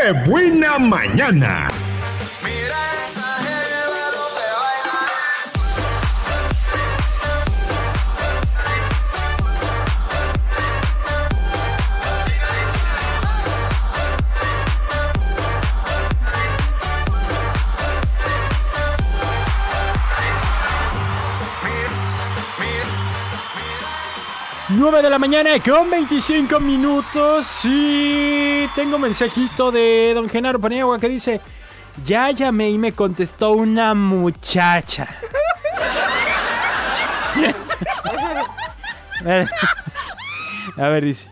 ¡Qué buena mañana! Nueve de la mañana con 25 minutos. Tengo mensajito de don Genaro Paniagua que dice: Ya llamé y me contestó una muchacha. A ver, dice: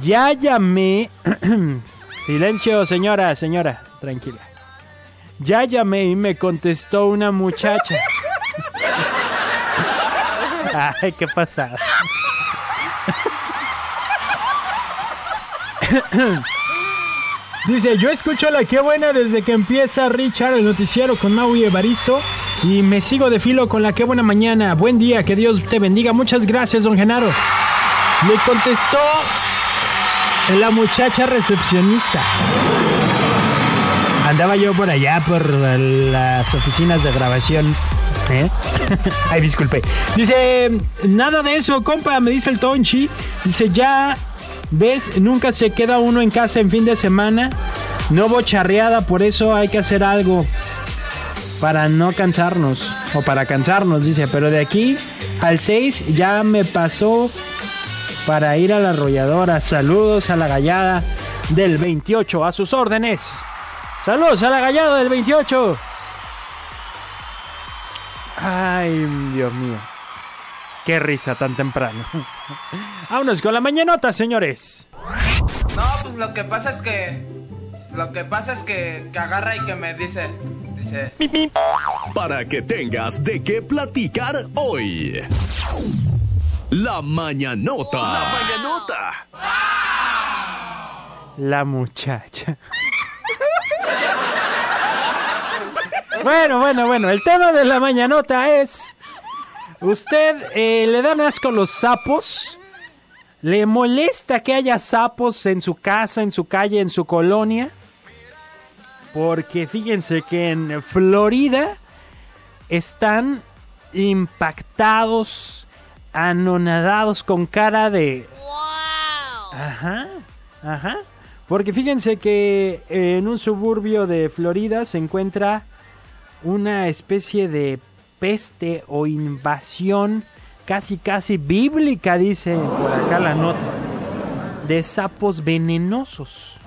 Ya llamé. Silencio, señora, señora, tranquila. Ya llamé y me contestó una muchacha. Ay, qué pasada. Dice, yo escucho la que buena desde que empieza Richard el noticiero con Mau y Evaristo y me sigo de filo con la que buena mañana. Buen día, que Dios te bendiga. Muchas gracias, don Genaro. Le contestó la muchacha recepcionista. Andaba yo por allá, por las oficinas de grabación. ¿eh? Ay, disculpe. Dice, nada de eso, compa, me dice el Tonchi. Dice, ya ves, nunca se queda uno en casa en fin de semana. No bocharreada, por eso hay que hacer algo para no cansarnos. O para cansarnos, dice. Pero de aquí al 6 ya me pasó para ir a la arrolladora. Saludos a la gallada del 28, a sus órdenes. Saludos a la gallada del 28. Ay, Dios mío. Qué risa tan temprano. Vámonos con la mañanota, señores. No, pues lo que pasa es que. Lo que pasa es que, que agarra y que me dice. Dice. Para que tengas de qué platicar hoy. La mañanota. La mañanota. La muchacha. Bueno, bueno, bueno. El tema de la mañanota es. ¿Usted eh, le dan asco los sapos? ¿Le molesta que haya sapos en su casa, en su calle, en su colonia? Porque fíjense que en Florida están impactados, anonadados con cara de... Ajá, ajá. Porque fíjense que en un suburbio de Florida se encuentra una especie de peste o invasión casi casi bíblica, dice por acá la nota, de sapos venenosos.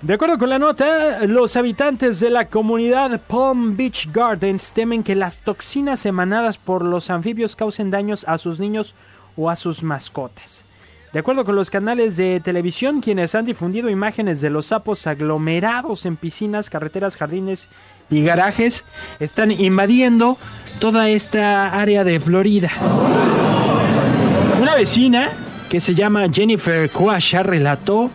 De acuerdo con la nota, los habitantes de la comunidad Palm Beach Gardens temen que las toxinas emanadas por los anfibios causen daños a sus niños o a sus mascotas. De acuerdo con los canales de televisión, quienes han difundido imágenes de los sapos aglomerados en piscinas, carreteras, jardines y garajes, están invadiendo toda esta área de Florida. Una vecina que se llama Jennifer Quasha relató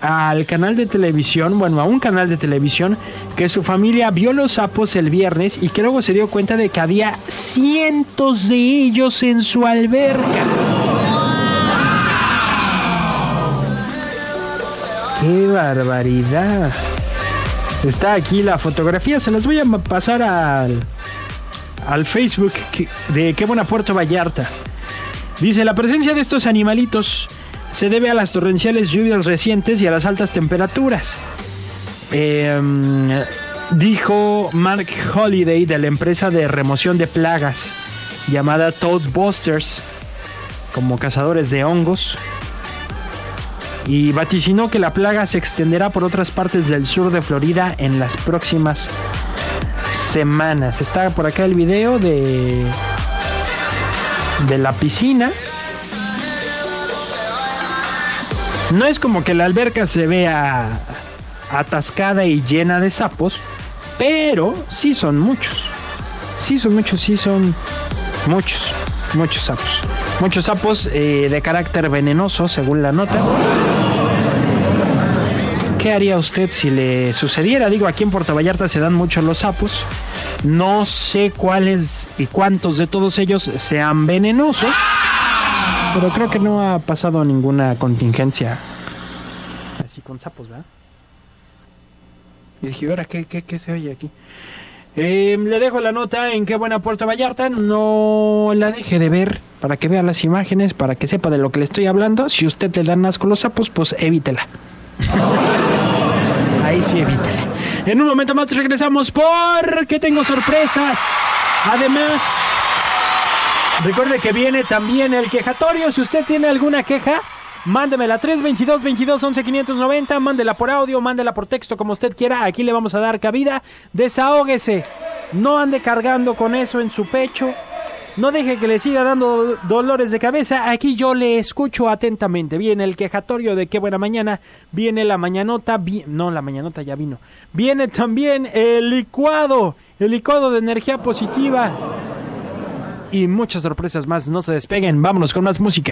al canal de televisión, bueno, a un canal de televisión, que su familia vio los sapos el viernes y que luego se dio cuenta de que había cientos de ellos en su alberca. ¡Qué barbaridad! Está aquí la fotografía, se las voy a pasar al, al Facebook de Qué Buena Puerto Vallarta. Dice, la presencia de estos animalitos se debe a las torrenciales lluvias recientes y a las altas temperaturas. Em, dijo Mark Holiday de la empresa de remoción de plagas llamada Toadbusters, como cazadores de hongos, y vaticinó que la plaga se extenderá por otras partes del sur de Florida en las próximas semanas. Está por acá el video de de la piscina. No es como que la alberca se vea atascada y llena de sapos, pero sí son muchos. Sí son muchos, sí son muchos, muchos sapos. Muchos sapos eh, de carácter venenoso, según la nota. ¿Qué haría usted si le sucediera? Digo, aquí en Puerto Vallarta se dan mucho los sapos. No sé cuáles y cuántos de todos ellos sean venenosos. Pero creo que no ha pasado ninguna contingencia con sapos, ¿verdad? Y dije, ahora, ¿qué, qué, qué se oye aquí? Eh, le dejo la nota en qué buena Puerto Vallarta. No la deje de ver para que vea las imágenes, para que sepa de lo que le estoy hablando. Si usted le dan asco los sapos, pues evítela. Ahí sí, evítela. En un momento más regresamos porque tengo sorpresas. Además, recuerde que viene también el quejatorio. Si usted tiene alguna queja, mándemela 322 22 11 590, mándela por audio, mándela por texto como usted quiera, aquí le vamos a dar cabida. Desahógese. No ande cargando con eso en su pecho. No deje que le siga dando dolores de cabeza. Aquí yo le escucho atentamente. Viene el quejatorio de qué buena mañana. Viene la mañanota. no, la mañanota ya vino. Viene también el licuado. El licuado de energía positiva. Y muchas sorpresas más. No se despeguen. Vámonos con más música.